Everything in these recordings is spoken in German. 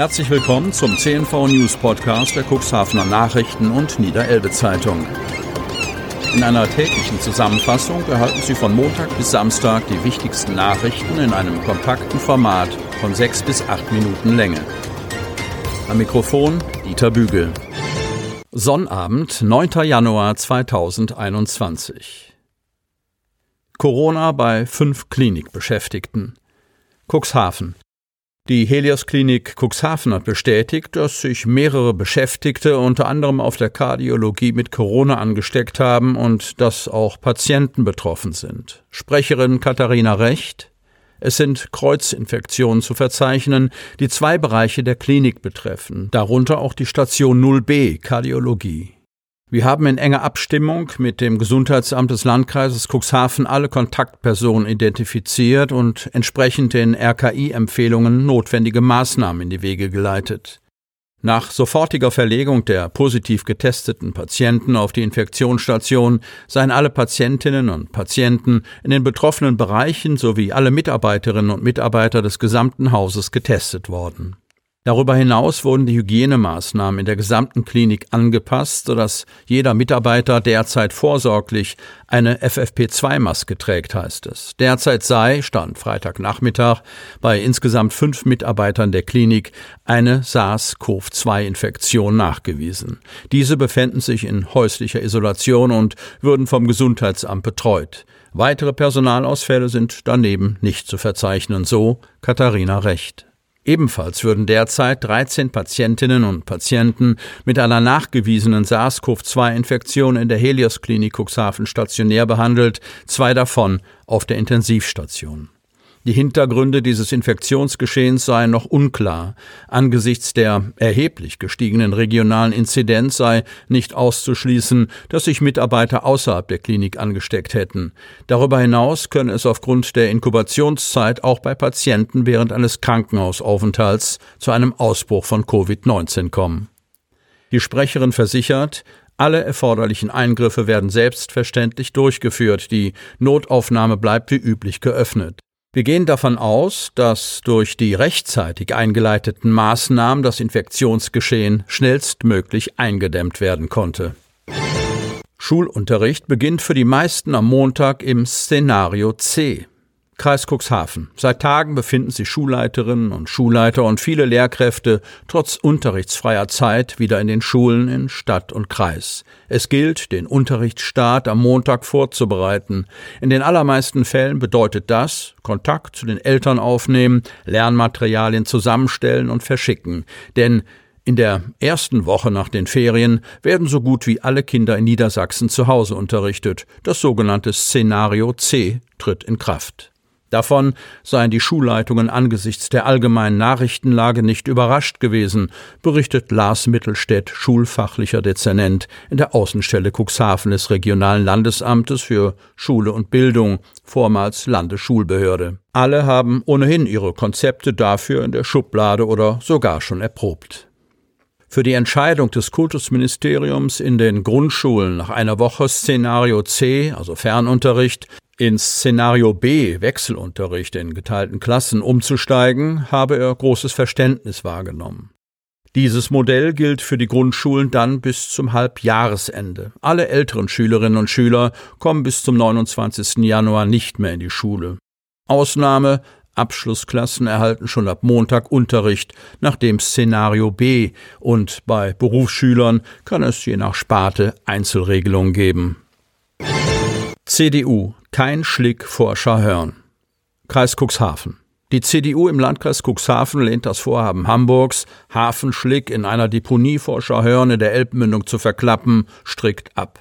Herzlich willkommen zum CNV News Podcast der Cuxhavener Nachrichten und Niederelbe Zeitung. In einer täglichen Zusammenfassung erhalten Sie von Montag bis Samstag die wichtigsten Nachrichten in einem kompakten Format von sechs bis acht Minuten Länge. Am Mikrofon Dieter Bügel. Sonnabend, 9. Januar 2021. Corona bei fünf Klinikbeschäftigten. Cuxhaven. Die Helios Klinik Cuxhaven hat bestätigt, dass sich mehrere Beschäftigte unter anderem auf der Kardiologie mit Corona angesteckt haben und dass auch Patienten betroffen sind. Sprecherin Katharina Recht. Es sind Kreuzinfektionen zu verzeichnen, die zwei Bereiche der Klinik betreffen, darunter auch die Station 0b Kardiologie. Wir haben in enger Abstimmung mit dem Gesundheitsamt des Landkreises Cuxhaven alle Kontaktpersonen identifiziert und entsprechend den RKI-Empfehlungen notwendige Maßnahmen in die Wege geleitet. Nach sofortiger Verlegung der positiv getesteten Patienten auf die Infektionsstation seien alle Patientinnen und Patienten in den betroffenen Bereichen sowie alle Mitarbeiterinnen und Mitarbeiter des gesamten Hauses getestet worden. Darüber hinaus wurden die Hygienemaßnahmen in der gesamten Klinik angepasst, sodass jeder Mitarbeiter derzeit vorsorglich eine FFP2-Maske trägt, heißt es. Derzeit sei, stand Freitagnachmittag, bei insgesamt fünf Mitarbeitern der Klinik eine SARS-CoV-2-Infektion nachgewiesen. Diese befänden sich in häuslicher Isolation und würden vom Gesundheitsamt betreut. Weitere Personalausfälle sind daneben nicht zu verzeichnen, so Katharina Recht. Ebenfalls würden derzeit 13 Patientinnen und Patienten mit einer nachgewiesenen SARS-CoV-2-Infektion in der Helios Klinik Cuxhaven stationär behandelt, zwei davon auf der Intensivstation. Die Hintergründe dieses Infektionsgeschehens seien noch unklar. Angesichts der erheblich gestiegenen regionalen Inzidenz sei nicht auszuschließen, dass sich Mitarbeiter außerhalb der Klinik angesteckt hätten. Darüber hinaus könne es aufgrund der Inkubationszeit auch bei Patienten während eines Krankenhausaufenthalts zu einem Ausbruch von Covid-19 kommen. Die Sprecherin versichert, alle erforderlichen Eingriffe werden selbstverständlich durchgeführt, die Notaufnahme bleibt wie üblich geöffnet. Wir gehen davon aus, dass durch die rechtzeitig eingeleiteten Maßnahmen das Infektionsgeschehen schnellstmöglich eingedämmt werden konnte. Schulunterricht beginnt für die meisten am Montag im Szenario C. Kreis Cuxhaven. Seit Tagen befinden sich Schulleiterinnen und Schulleiter und viele Lehrkräfte trotz unterrichtsfreier Zeit wieder in den Schulen in Stadt und Kreis. Es gilt, den Unterrichtsstart am Montag vorzubereiten. In den allermeisten Fällen bedeutet das Kontakt zu den Eltern aufnehmen, Lernmaterialien zusammenstellen und verschicken. Denn in der ersten Woche nach den Ferien werden so gut wie alle Kinder in Niedersachsen zu Hause unterrichtet. Das sogenannte Szenario C tritt in Kraft. Davon seien die Schulleitungen angesichts der allgemeinen Nachrichtenlage nicht überrascht gewesen, berichtet Lars Mittelstädt, schulfachlicher Dezernent in der Außenstelle Cuxhaven des Regionalen Landesamtes für Schule und Bildung, vormals Landesschulbehörde. Alle haben ohnehin ihre Konzepte dafür in der Schublade oder sogar schon erprobt. Für die Entscheidung des Kultusministeriums in den Grundschulen nach einer Woche Szenario C, also Fernunterricht, ins Szenario B, Wechselunterricht in geteilten Klassen, umzusteigen, habe er großes Verständnis wahrgenommen. Dieses Modell gilt für die Grundschulen dann bis zum Halbjahresende. Alle älteren Schülerinnen und Schüler kommen bis zum 29. Januar nicht mehr in die Schule. Ausnahme Abschlussklassen erhalten schon ab Montag Unterricht nach dem Szenario B und bei Berufsschülern kann es je nach Sparte Einzelregelungen geben. CDU kein Schlick vor Schahörn. Kreis Cuxhaven. Die CDU im Landkreis Cuxhaven lehnt das Vorhaben Hamburgs, Hafenschlick in einer Deponie vor in der Elbmündung zu verklappen, strikt ab.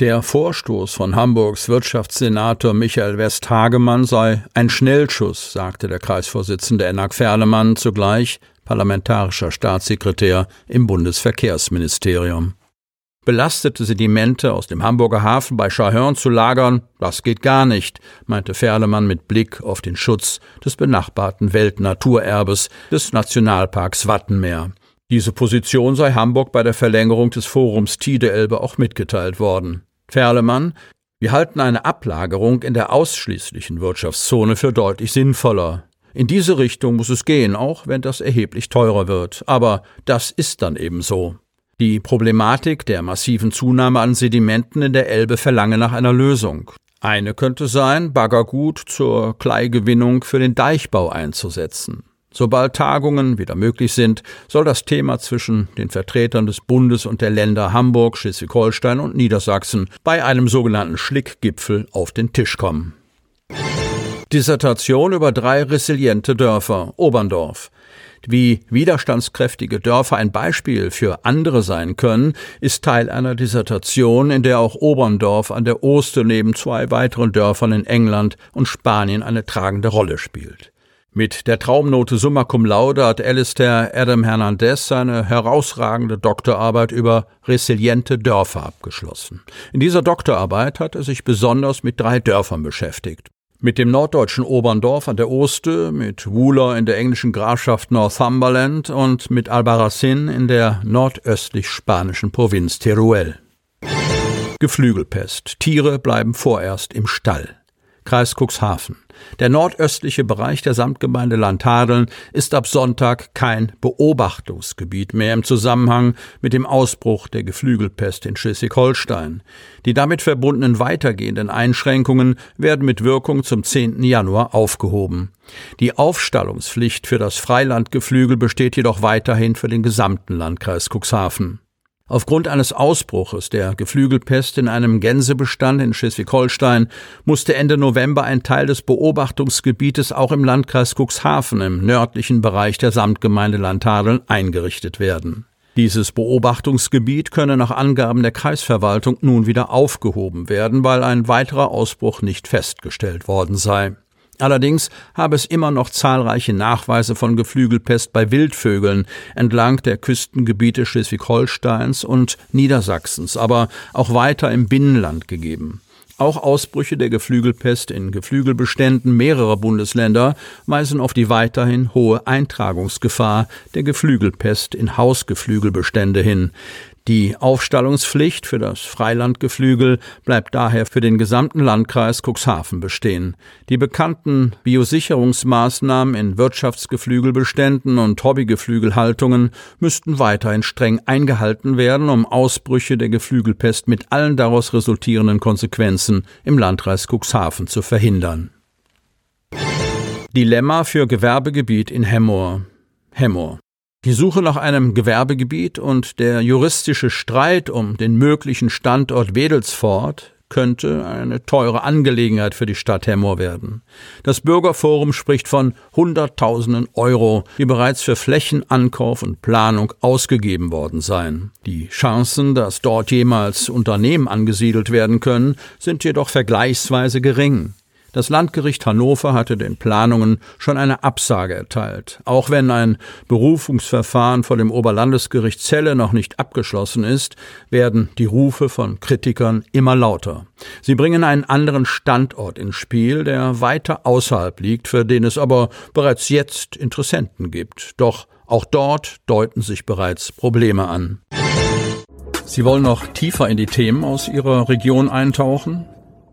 Der Vorstoß von Hamburgs Wirtschaftssenator Michael Westhagemann sei ein Schnellschuss, sagte der Kreisvorsitzende Enak Ferlemann, zugleich parlamentarischer Staatssekretär im Bundesverkehrsministerium belastete Sedimente aus dem Hamburger Hafen bei Schahörn zu lagern, das geht gar nicht, meinte Ferlemann mit Blick auf den Schutz des benachbarten Weltnaturerbes des Nationalparks Wattenmeer. Diese Position sei Hamburg bei der Verlängerung des Forums Tideelbe auch mitgeteilt worden. Ferlemann, wir halten eine Ablagerung in der ausschließlichen Wirtschaftszone für deutlich sinnvoller. In diese Richtung muss es gehen, auch wenn das erheblich teurer wird. Aber das ist dann eben so. Die Problematik der massiven Zunahme an Sedimenten in der Elbe verlange nach einer Lösung. Eine könnte sein, Baggergut zur Kleigewinnung für den Deichbau einzusetzen. Sobald Tagungen wieder möglich sind, soll das Thema zwischen den Vertretern des Bundes und der Länder Hamburg, Schleswig-Holstein und Niedersachsen bei einem sogenannten Schlickgipfel auf den Tisch kommen. Dissertation über drei resiliente Dörfer, Oberndorf. Wie widerstandskräftige Dörfer ein Beispiel für andere sein können, ist Teil einer Dissertation, in der auch Oberndorf an der Oste neben zwei weiteren Dörfern in England und Spanien eine tragende Rolle spielt. Mit der Traumnote Summa Cum Laude hat Alistair Adam Hernandez seine herausragende Doktorarbeit über resiliente Dörfer abgeschlossen. In dieser Doktorarbeit hat er sich besonders mit drei Dörfern beschäftigt. Mit dem norddeutschen Oberndorf an der Oste, mit Wooler in der englischen Grafschaft Northumberland und mit Albarracin in der nordöstlich spanischen Provinz Teruel. Geflügelpest. Tiere bleiben vorerst im Stall. Kreis Cuxhaven. Der nordöstliche Bereich der Samtgemeinde Landhadeln ist ab Sonntag kein Beobachtungsgebiet mehr im Zusammenhang mit dem Ausbruch der Geflügelpest in Schleswig-Holstein. Die damit verbundenen weitergehenden Einschränkungen werden mit Wirkung zum 10. Januar aufgehoben. Die Aufstallungspflicht für das Freilandgeflügel besteht jedoch weiterhin für den gesamten Landkreis Cuxhaven. Aufgrund eines Ausbruches der Geflügelpest in einem Gänsebestand in Schleswig-Holstein musste Ende November ein Teil des Beobachtungsgebietes auch im Landkreis Cuxhaven im nördlichen Bereich der Samtgemeinde Landhadeln eingerichtet werden. Dieses Beobachtungsgebiet könne nach Angaben der Kreisverwaltung nun wieder aufgehoben werden, weil ein weiterer Ausbruch nicht festgestellt worden sei. Allerdings habe es immer noch zahlreiche Nachweise von Geflügelpest bei Wildvögeln entlang der Küstengebiete Schleswig-Holsteins und Niedersachsens, aber auch weiter im Binnenland gegeben. Auch Ausbrüche der Geflügelpest in Geflügelbeständen mehrerer Bundesländer weisen auf die weiterhin hohe Eintragungsgefahr der Geflügelpest in Hausgeflügelbestände hin. Die Aufstallungspflicht für das Freilandgeflügel bleibt daher für den gesamten Landkreis Cuxhaven bestehen. Die bekannten Biosicherungsmaßnahmen in Wirtschaftsgeflügelbeständen und Hobbygeflügelhaltungen müssten weiterhin streng eingehalten werden, um Ausbrüche der Geflügelpest mit allen daraus resultierenden Konsequenzen im Landkreis Cuxhaven zu verhindern. Dilemma für Gewerbegebiet in Hemmoor. Hemmoor. Die Suche nach einem Gewerbegebiet und der juristische Streit um den möglichen Standort Wedelsfort könnte eine teure Angelegenheit für die Stadt Hemmoor werden. Das Bürgerforum spricht von Hunderttausenden Euro, die bereits für Flächenankauf und Planung ausgegeben worden seien. Die Chancen, dass dort jemals Unternehmen angesiedelt werden können, sind jedoch vergleichsweise gering. Das Landgericht Hannover hatte den Planungen schon eine Absage erteilt. Auch wenn ein Berufungsverfahren vor dem Oberlandesgericht Celle noch nicht abgeschlossen ist, werden die Rufe von Kritikern immer lauter. Sie bringen einen anderen Standort ins Spiel, der weiter außerhalb liegt, für den es aber bereits jetzt Interessenten gibt. Doch auch dort deuten sich bereits Probleme an. Sie wollen noch tiefer in die Themen aus Ihrer Region eintauchen?